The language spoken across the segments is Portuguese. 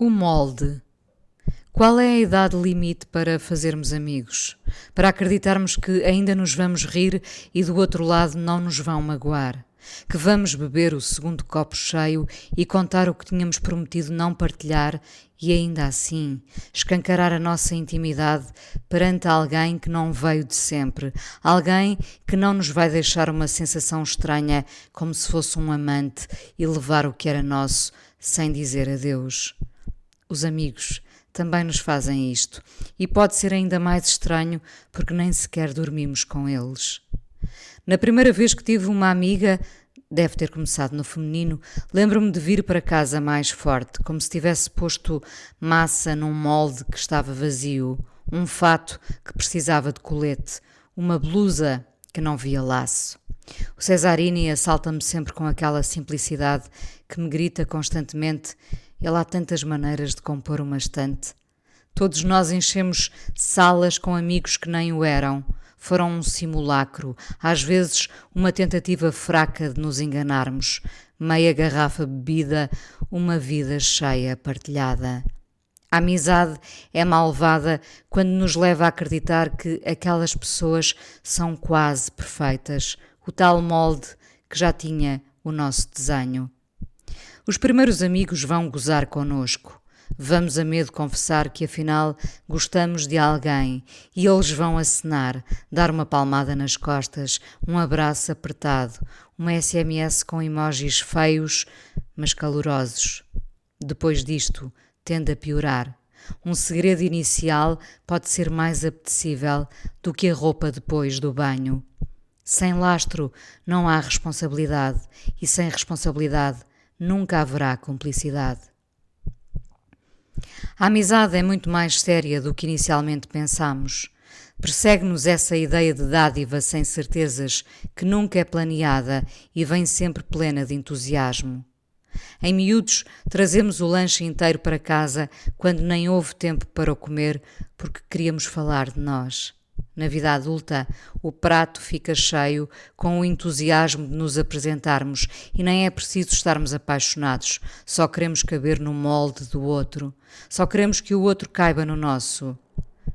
O molde. Qual é a idade limite para fazermos amigos? Para acreditarmos que ainda nos vamos rir e do outro lado não nos vão magoar? Que vamos beber o segundo copo cheio e contar o que tínhamos prometido não partilhar e ainda assim escancarar a nossa intimidade perante alguém que não veio de sempre, alguém que não nos vai deixar uma sensação estranha como se fosse um amante e levar o que era nosso sem dizer adeus. Os amigos também nos fazem isto, e pode ser ainda mais estranho porque nem sequer dormimos com eles. Na primeira vez que tive uma amiga, deve ter começado no feminino, lembro-me de vir para casa mais forte, como se tivesse posto massa num molde que estava vazio, um fato que precisava de colete, uma blusa que não via laço. O Cesarini assalta-me sempre com aquela simplicidade que me grita constantemente ele há tantas maneiras de compor uma estante. Todos nós enchemos salas com amigos que nem o eram. Foram um simulacro, às vezes uma tentativa fraca de nos enganarmos. Meia garrafa bebida, uma vida cheia partilhada. A amizade é malvada quando nos leva a acreditar que aquelas pessoas são quase perfeitas, o tal molde que já tinha o nosso desenho. Os primeiros amigos vão gozar conosco. Vamos a medo confessar que afinal gostamos de alguém e eles vão acenar, dar uma palmada nas costas, um abraço apertado, uma SMS com emojis feios, mas calorosos. Depois disto, tende a piorar. Um segredo inicial pode ser mais apetecível do que a roupa depois do banho. Sem lastro não há responsabilidade, e sem responsabilidade nunca haverá cumplicidade. A amizade é muito mais séria do que inicialmente pensamos. Persegue-nos essa ideia de dádiva sem certezas que nunca é planeada e vem sempre plena de entusiasmo. Em miúdos, trazemos o lanche inteiro para casa quando nem houve tempo para o comer porque queríamos falar de nós. Na vida adulta, o prato fica cheio com o entusiasmo de nos apresentarmos e nem é preciso estarmos apaixonados, só queremos caber no molde do outro, só queremos que o outro caiba no nosso.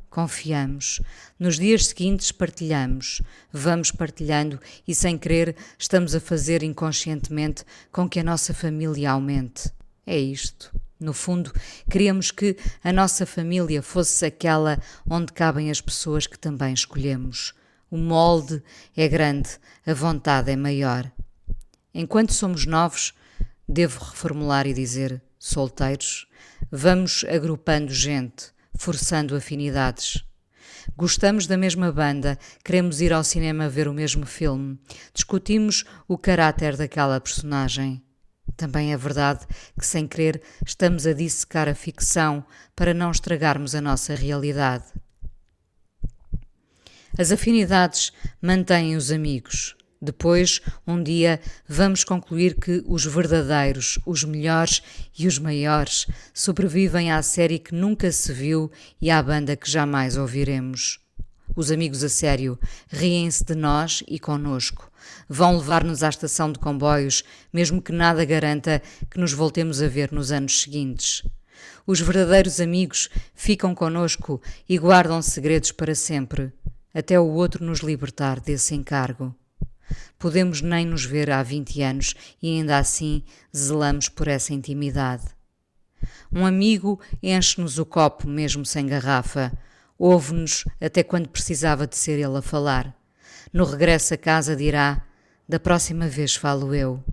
Confiamos. Nos dias seguintes partilhamos, vamos partilhando e sem querer estamos a fazer inconscientemente com que a nossa família aumente. É isto. No fundo, queríamos que a nossa família fosse aquela onde cabem as pessoas que também escolhemos. O molde é grande, a vontade é maior. Enquanto somos novos, devo reformular e dizer solteiros, vamos agrupando gente, forçando afinidades. Gostamos da mesma banda, queremos ir ao cinema ver o mesmo filme, discutimos o caráter daquela personagem. Também é verdade que, sem querer, estamos a dissecar a ficção para não estragarmos a nossa realidade. As afinidades mantêm os amigos. Depois, um dia, vamos concluir que os verdadeiros, os melhores e os maiores sobrevivem à série que nunca se viu e à banda que jamais ouviremos. Os amigos a sério riem-se de nós e conosco. Vão levar-nos à estação de comboios, mesmo que nada garanta que nos voltemos a ver nos anos seguintes. Os verdadeiros amigos ficam conosco e guardam segredos para sempre, até o outro nos libertar desse encargo. Podemos nem nos ver há 20 anos e ainda assim zelamos por essa intimidade. Um amigo enche-nos o copo mesmo sem garrafa ouve-nos até quando precisava de ser ele a falar. No regresso a casa dirá: Da próxima vez falo eu.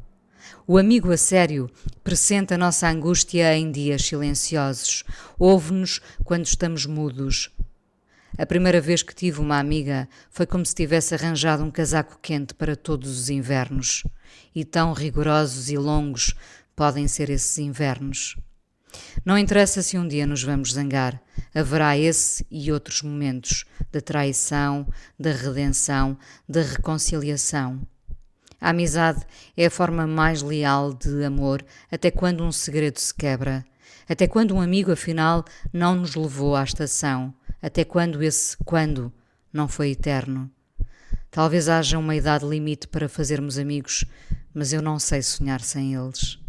O amigo a sério pressente a nossa angústia em dias silenciosos, ouve-nos quando estamos mudos. A primeira vez que tive uma amiga foi como se tivesse arranjado um casaco quente para todos os invernos. E tão rigorosos e longos podem ser esses invernos. Não interessa se um dia nos vamos zangar, haverá esse e outros momentos da traição, da redenção, da reconciliação. A amizade é a forma mais leal de amor até quando um segredo se quebra, até quando um amigo afinal não nos levou à estação, até quando esse quando não foi eterno. Talvez haja uma idade limite para fazermos amigos, mas eu não sei sonhar sem eles.